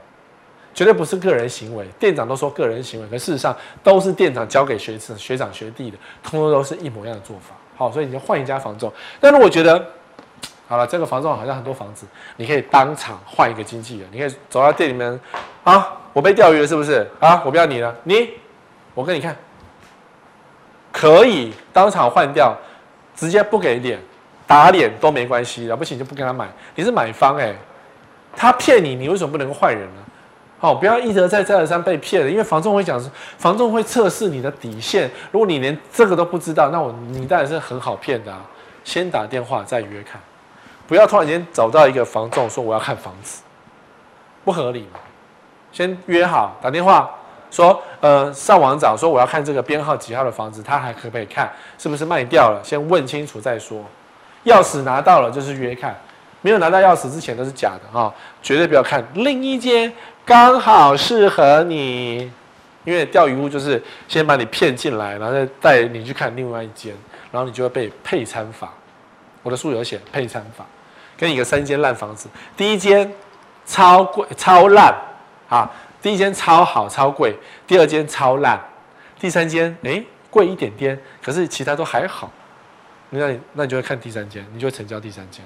A: 绝对不是个人行为，店长都说个人行为，可事实上都是店长交给学生、学长学弟的，通通都是一模一样的做法。好，所以你就换一家房仲。但如果觉得好了，这个房仲好像很多房子，你可以当场换一个经纪人，你可以走到店里面啊，我被钓鱼了是不是？啊，我不要你了，你，我跟你看，可以当场换掉，直接不给脸，打脸都没关系，了不起就不跟他买，你是买方哎、他骗你，你为什么不能换人呢？好，不要一而再、再而三被骗了，因为房仲会讲，房仲会测试你的底线。如果你连这个都不知道，那我你当然是很好骗的啊。先打电话再约看，不要突然间找到一个房仲说我要看房子，不合理嘛。先约好打电话说，呃，上网找说我要看这个编号几号的房子，他还可不可以看？是不是卖掉了？先问清楚再说。钥匙拿到了就是约看，没有拿到钥匙之前都是假的啊，绝对不要看另一间。刚好适合你，因为钓鱼屋就是先把你骗进来，然后再带你去看另外一间，然后你就会被配餐法。我的书有写配餐法，给你个三间烂房子，第一间超贵超烂。啊，第一间超好超贵，第二间超烂，第三间诶贵一点点，可是其他都还好，那你那你就会看第三间，你就会成交第三间，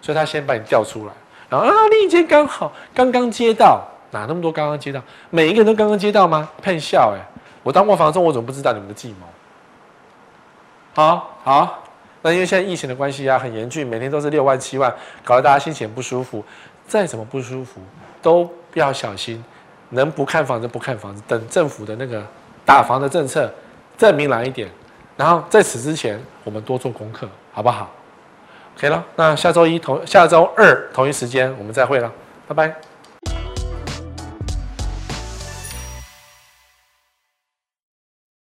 A: 所以他先把你调出来，然后啊另一间刚好刚刚接到。哪那么多刚刚接到？每一个人都刚刚接到吗？骗笑哎！我当过房仲，我怎么不知道你们的计谋？好好，那因为现在疫情的关系啊，很严峻，每天都是六万七万，搞得大家心情不舒服。再怎么不舒服，都要小心，能不看房子不看房子，等政府的那个打房的政策再明朗一点。然后在此之前，我们多做功课，好不好？可以了。那下周一同下周二同一时间我们再会了，拜拜。